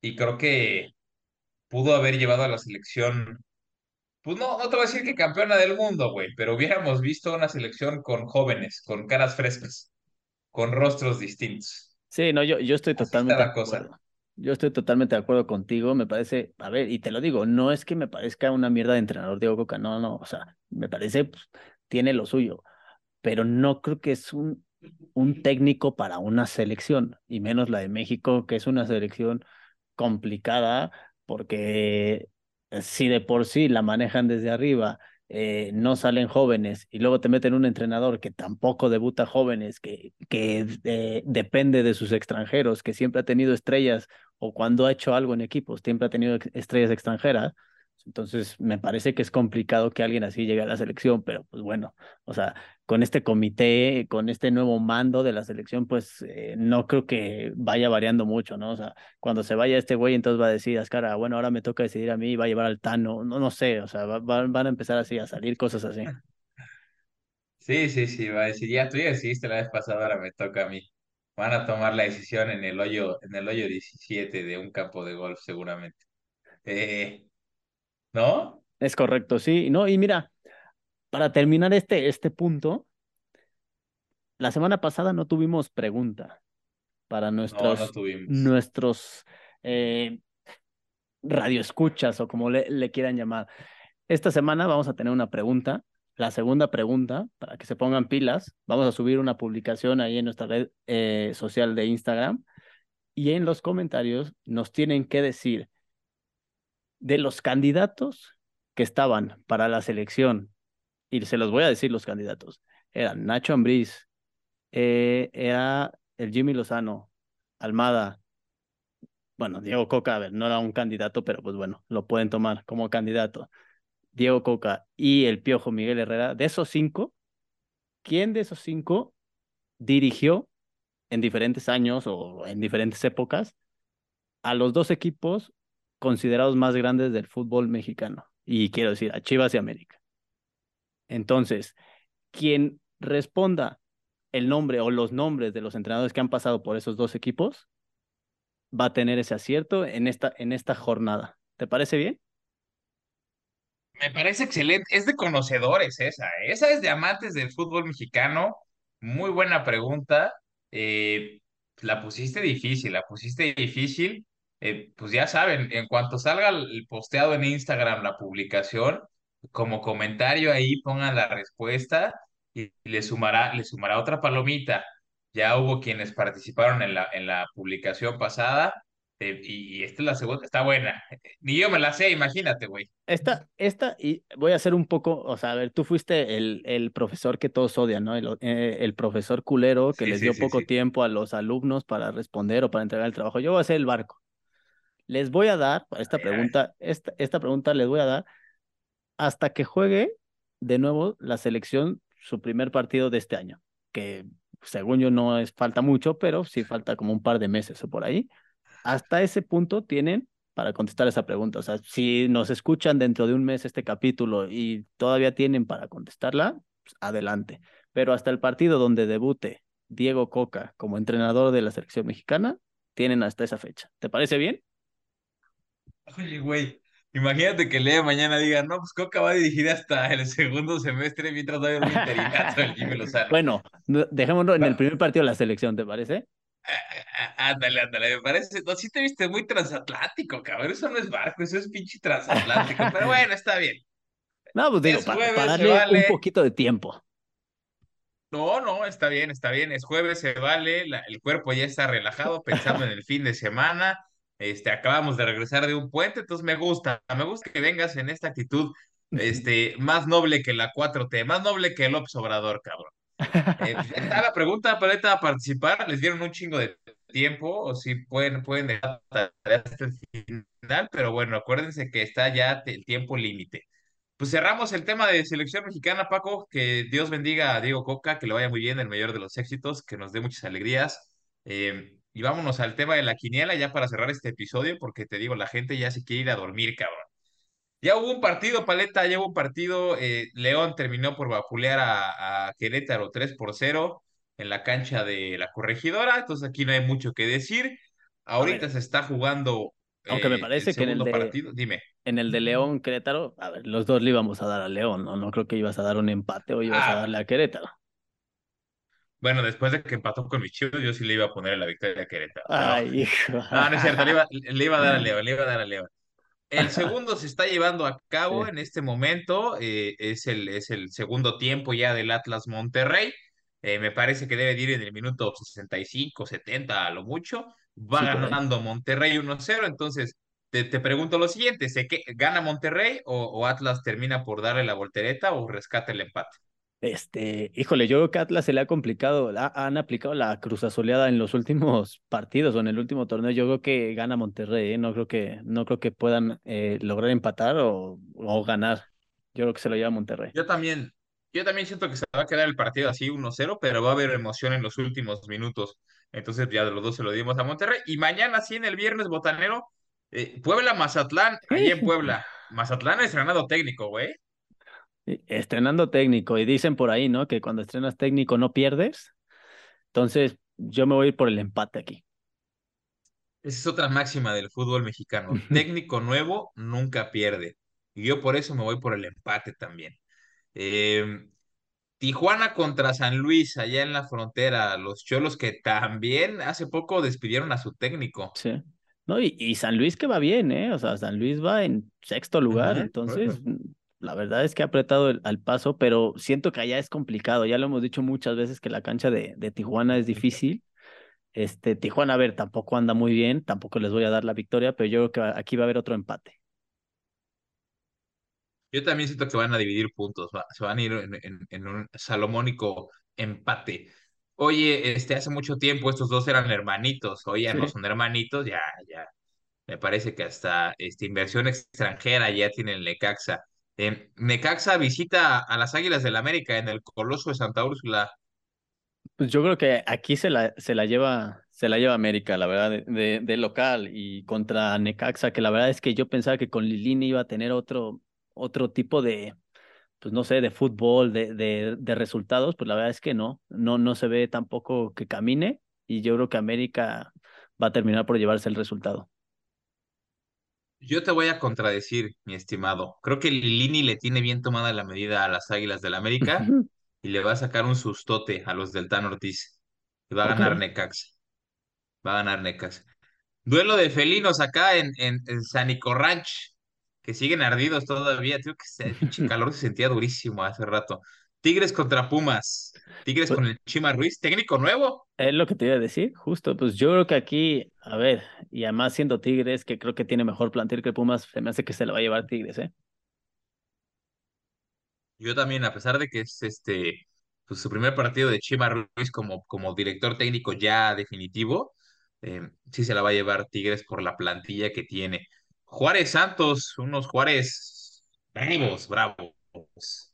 y creo que pudo haber llevado a la selección, pues no, no te voy a decir que campeona del mundo, güey, pero hubiéramos visto una selección con jóvenes, con caras frescas, con rostros distintos. Sí, no, yo, yo estoy totalmente de cosa. acuerdo. Yo estoy totalmente de acuerdo contigo. Me parece, a ver, y te lo digo, no es que me parezca una mierda de entrenador Diego Coca, no, no, o sea, me parece, pues, tiene lo suyo, pero no creo que es un, un técnico para una selección, y menos la de México, que es una selección complicada, porque si de por sí la manejan desde arriba eh, no salen jóvenes y luego te meten un entrenador que tampoco debuta jóvenes, que, que eh, depende de sus extranjeros, que siempre ha tenido estrellas o cuando ha hecho algo en equipos, siempre ha tenido estrellas extranjeras, entonces, me parece que es complicado que alguien así llegue a la selección, pero pues bueno, o sea, con este comité, con este nuevo mando de la selección, pues eh, no creo que vaya variando mucho, ¿no? O sea, cuando se vaya este güey, entonces va a decir, Ascara, bueno, ahora me toca decidir a mí, va a llevar al Tano, no, no sé, o sea, van a empezar así a salir cosas así. Sí, sí, sí, va a decir, ya tú ya decidiste la vez pasada, ahora me toca a mí. Van a tomar la decisión en el hoyo, en el hoyo 17 de un campo de golf, seguramente. Eh, ¿no? Es correcto, sí, no, y mira, para terminar este, este punto, la semana pasada no tuvimos pregunta para nuestros, no, no tuvimos. nuestros eh, radioescuchas o como le, le quieran llamar. Esta semana vamos a tener una pregunta. La segunda pregunta, para que se pongan pilas, vamos a subir una publicación ahí en nuestra red eh, social de Instagram y en los comentarios nos tienen que decir de los candidatos que estaban para la selección, y se los voy a decir los candidatos, eran Nacho Ambriz, eh, era el Jimmy Lozano, Almada, bueno, Diego Coca, a ver, no era un candidato, pero pues bueno, lo pueden tomar como candidato. Diego Coca y el Piojo Miguel Herrera, de esos cinco, ¿quién de esos cinco dirigió en diferentes años o en diferentes épocas a los dos equipos considerados más grandes del fútbol mexicano. Y quiero decir, a Chivas y América. Entonces, quien responda el nombre o los nombres de los entrenadores que han pasado por esos dos equipos, va a tener ese acierto en esta, en esta jornada. ¿Te parece bien? Me parece excelente. Es de conocedores esa. Esa es de amantes del fútbol mexicano. Muy buena pregunta. Eh, la pusiste difícil, la pusiste difícil. Eh, pues ya saben, en cuanto salga el posteado en Instagram la publicación, como comentario ahí pongan la respuesta y le sumará, le sumará otra palomita. Ya hubo quienes participaron en la, en la publicación pasada eh, y, esta es la segunda, está buena. Ni yo me la sé, imagínate, güey. Esta, esta, y voy a hacer un poco, o sea, a ver, tú fuiste el, el profesor que todos odian, ¿no? El, eh, el profesor culero que les dio poco tiempo a los alumnos para responder o para entregar el trabajo. Yo voy a ser el barco. Les voy a dar, esta pregunta, esta, esta pregunta les voy a dar hasta que juegue de nuevo la selección su primer partido de este año, que según yo no es falta mucho, pero sí falta como un par de meses o por ahí. Hasta ese punto tienen para contestar esa pregunta. O sea, si nos escuchan dentro de un mes este capítulo y todavía tienen para contestarla, pues adelante. Pero hasta el partido donde debute Diego Coca como entrenador de la selección mexicana, tienen hasta esa fecha. ¿Te parece bien? Oye, güey, imagínate que Lea mañana diga, no, pues Coca va a dirigir hasta el segundo semestre mientras va a haber un interinato del Jimmy Lozano. Bueno, dejémoslo en el primer partido de la selección, ¿te parece? Ándale, ándale, me parece, no, sí te viste muy transatlántico, cabrón, eso no es barco, eso es pinche transatlántico, pero bueno, está bien. No, pues digo, para, darle un poquito de tiempo. No, no, está bien, está bien, es jueves, se vale, el cuerpo ya está relajado pensando en el fin de semana, este, acabamos de regresar de un puente, entonces me gusta, me gusta que vengas en esta actitud, este, más noble que la 4T, más noble que el López Obrador, cabrón. Eh, está la pregunta para participar, les dieron un chingo de tiempo, o si pueden, pueden dejar hasta el final, pero bueno, acuérdense que está ya el tiempo límite. Pues cerramos el tema de selección mexicana, Paco, que Dios bendiga a Diego Coca, que le vaya muy bien, el mayor de los éxitos, que nos dé muchas alegrías. Eh, y vámonos al tema de la quiniela ya para cerrar este episodio, porque te digo, la gente ya se quiere ir a dormir, cabrón. Ya hubo un partido, Paleta, ya hubo un partido. Eh, León terminó por vapulear a, Querétaro 3 por 0 en la cancha de la corregidora, entonces aquí no hay mucho que decir. Ahorita se está jugando. Aunque me eh, parece que en el de, partido. Dime. En el de León, Querétaro, a ver, los dos le íbamos a dar a León, ¿no? No creo que ibas a dar un empate o ibas a ah. darle a Querétaro. Bueno, después de que empató con mis chivos, yo sí le iba a poner la victoria a Querétaro. Ay, hijo. No, no es cierto, le iba, a dar a León, le iba a dar a León. El segundo se está llevando a cabo en este momento, eh, es, el, es el segundo tiempo ya del Atlas Monterrey. Eh, me parece que debe ir en el minuto 65, 70 a lo mucho. Va ganando Monterrey 1-0, entonces te, te pregunto lo siguiente, ¿se que, ¿gana Monterrey o, o Atlas termina por darle la voltereta o rescata el empate? Este, híjole, yo creo que Atlas se le ha complicado, ha- han aplicado la cruzazoleada en los últimos partidos o en el último torneo. Yo creo que gana Monterrey, ¿eh? No creo que, no creo que puedan eh, lograr empatar o, o ganar. Yo creo que se lo lleva Monterrey. Yo también, yo también siento que se va a quedar el partido así 1-0, pero va a haber emoción en los últimos minutos. Entonces ya de los dos se lo dimos a Monterrey. Y mañana sí, en el viernes botanero, eh, Puebla-Mazatlán, ahí en Puebla. Mazatlán es estrenado técnico, güey. Estrenando técnico, y dicen por ahí, ¿no? Que cuando estrenas técnico no pierdes. Entonces, yo me voy a ir por el empate aquí. Esa es otra máxima del fútbol mexicano. Técnico nuevo nunca pierde. Y yo por eso me voy por el empate también. Eh, Tijuana contra San Luis, allá en la frontera. Los Cholos que también hace poco despidieron a su técnico. Sí. No, y, y San Luis que va bien, ¿eh? O sea, San Luis va en sexto lugar, entonces. La verdad es que ha apretado el, al paso, pero siento que allá es complicado. Ya lo hemos dicho muchas veces que la cancha de, de Tijuana es difícil. Este, Tijuana, a ver, tampoco anda muy bien, tampoco les voy a dar la victoria, pero yo creo que aquí va a haber otro empate. Yo también siento que van a dividir puntos, va- se van a ir en, en- en un salomónico empate. Oye, este, hace mucho tiempo estos dos eran hermanitos, hoy ya no son hermanitos, ya, ya. Me parece que hasta esta inversión extranjera ya tiene el Necaxa. Necaxa visita a las Águilas del América en el Coloso de Santa Úrsula. Pues yo creo que aquí se la, se la lleva, se la lleva América, la verdad, de, de, de local y contra Necaxa, que la verdad es que yo pensaba que con Lilini iba a tener otro, otro tipo de, pues no sé, de fútbol, de, de, de resultados, pues la verdad es que no, no, no se ve tampoco que camine y yo creo que América va a terminar por llevarse el resultado. Yo te voy a contradecir, mi estimado. Creo que Lilini le tiene bien tomada la medida a las Águilas del América y le va a sacar un sustote a los del Tan Ortiz. Y va a ganar Necaxa. Va a ganar Necaxa. Duelo de felinos acá en, en, en San Nico Ranch, que siguen ardidos todavía. Tío, que ese calor se sentía durísimo hace rato. Tigres contra Pumas. Tigres Pues con el Chima Ruiz, técnico nuevo. es lo que te iba a decir, justo, pues yo creo que aquí, a ver, y además siendo Tigres, que creo que tiene mejor plantel que Pumas, se me hace que se lo va a llevar Tigres, ¿eh? Yo también, a pesar de que es este, pues, su primer partido de Chima Ruiz como, como director técnico ya definitivo, eh, sí se la va a llevar Tigres por la plantilla que tiene. Juárez Santos, unos Juárez bravos, bravos.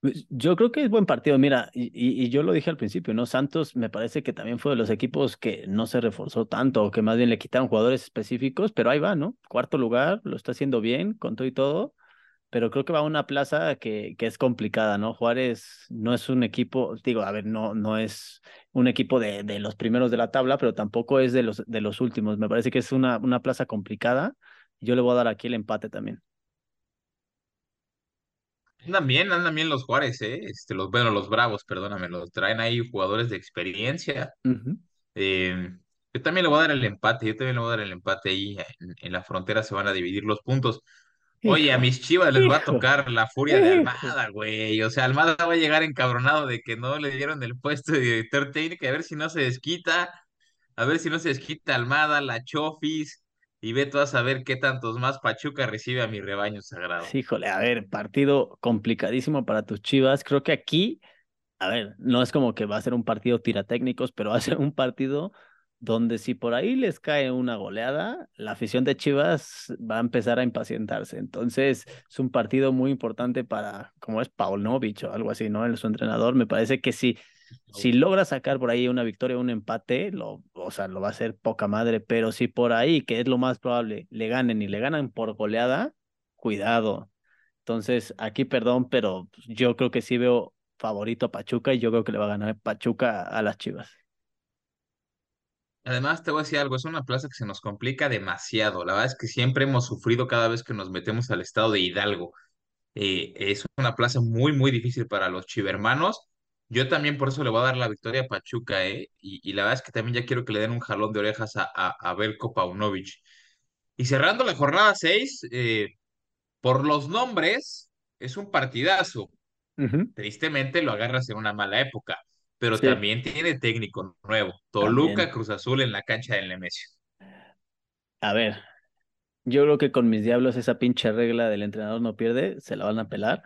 Pues, Yo creo que es buen partido, mira, y, yo lo dije al principio, ¿no? Santos me parece que también fue de los equipos que no se reforzó tanto, o que más bien le quitaron jugadores específicos, pero ahí va, ¿no? Cuarto lugar, lo está haciendo bien, con todo y todo, pero creo que va a una plaza que, es complicada, ¿no? Juárez no es un equipo, digo, a ver, no, no es un equipo de, de los primeros de la tabla, pero tampoco es de los, de los últimos. Me parece que es una, una plaza complicada. Yo le voy a dar aquí el empate también. Andan bien, andan bien los Juárez, ¿eh? Este, los, bueno, los Bravos, perdóname, los traen ahí jugadores de experiencia. Eh, yo también le voy a dar el empate, yo también le voy a dar el empate ahí. En, en la frontera se van a dividir los puntos. Oye, a mis Chivas les va a tocar la furia de. Almada, güey. O sea, Almada va a llegar encabronado de que no le dieron el puesto de director técnico, a ver si no se desquita, a ver si no se desquita Almada, la Chofis, y ve tú a saber qué tantos más Pachuca recibe a mi rebaño sagrado. Sí, híjole, a ver, partido complicadísimo para tus Chivas. Creo que aquí, a ver, no es como que va a ser un partido tiratécnicos, pero va a ser un partido donde si por ahí les cae una goleada, la afición de Chivas va a empezar a impacientarse. Entonces, es un partido muy importante para, como es Paunovic o algo así, ¿no? El, su entrenador, me parece que sí. Si logra sacar por ahí una victoria o un empate, lo, o sea, lo va a hacer poca madre, pero si por ahí, que es lo más probable, le ganen y le ganan por goleada, cuidado. Entonces, aquí perdón, pero yo creo que sí veo favorito a Pachuca y yo creo que le va a ganar Pachuca a las Chivas. Además, te voy a decir algo, es una plaza que se nos complica demasiado. La verdad es que siempre hemos sufrido cada vez que nos metemos al estado de Hidalgo. Eh, es una plaza muy, muy difícil para los chivermanos. Yo también por eso le voy a dar la victoria a Pachuca, ¿eh? Y, y la verdad es que también ya quiero que le den un jalón de orejas a, a, a Belko Paunovic. Y cerrando la jornada 6, eh, por los nombres, es un partidazo. Tristemente lo agarras en una mala época, pero Sí, también tiene técnico nuevo. Toluca, también. Cruz Azul en la cancha del Nemesio. A ver, Yo creo que con mis diablos esa pinche regla del entrenador no pierde, se la van a pelar.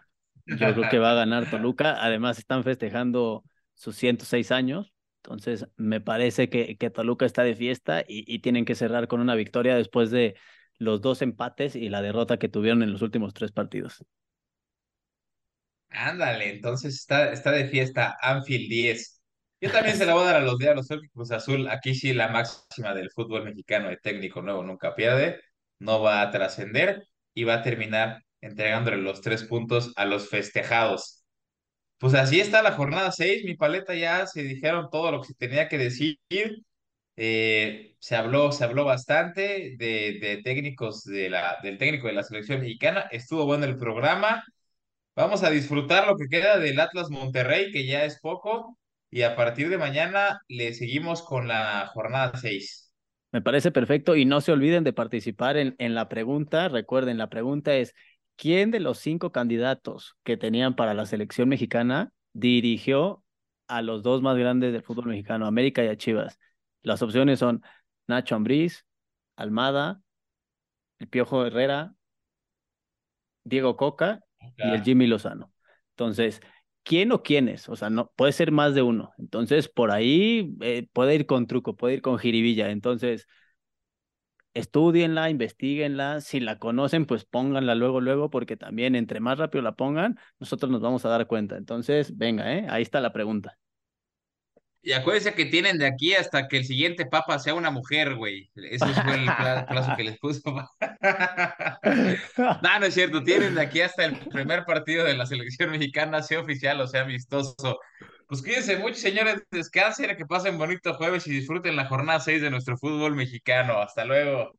Yo creo que va a ganar Toluca. Además, están festejando sus 106 años. Entonces, me parece que, que Toluca está de fiesta y, y tienen que cerrar con una victoria después de los dos empates y la derrota que tuvieron en los últimos tres partidos. Ándale, entonces está, está de fiesta Anfield 10. Yo también se la voy a dar a los Diablos Cruz Azul. Aquí sí la máxima del fútbol mexicano de técnico nuevo nunca pierde. No va a trascender y va a terminar entregándole los tres puntos a los festejados. Pues así está la jornada 6. Mi paleta ya se dijeron todo lo que se tenía que decir. Eh, se habló, se habló bastante de, de técnicos de la, del técnico de la selección mexicana. Estuvo bueno el programa. Vamos a disfrutar lo que queda del Atlas Monterrey, que ya es poco, y a partir de mañana le seguimos con la jornada 6. Me parece perfecto y no se olviden de participar en, en la pregunta. Recuerden, la pregunta es, ¿quién de los cinco candidatos que tenían para la selección mexicana dirigió a los dos más grandes del fútbol mexicano, América y a Chivas? Las opciones son Nacho Ambriz, Almada, el Piojo Herrera, Diego Coca y el Jimmy Lozano. Entonces, ¿quién o quiénes? O sea, no puede ser más de uno. Entonces, por ahí eh, puede ir con truco, puede ir con jiribilla. Entonces, estudienla, investiguenla. Si la conocen, pues pónganla luego, luego, porque también entre más rápido la pongan, nosotros nos vamos a dar cuenta. Entonces, venga, ¿eh? ahí está la pregunta. Y acuérdense que tienen de aquí hasta que el siguiente papa sea una mujer, güey. Ese fue el plazo que les puso. no, no es cierto. Tienen de aquí hasta el primer partido de la selección mexicana, sea oficial o sea amistoso. Pues cuídense mucho, señores. Descansen, que pasen bonito jueves y disfruten la jornada 6 de nuestro fútbol mexicano. Hasta luego.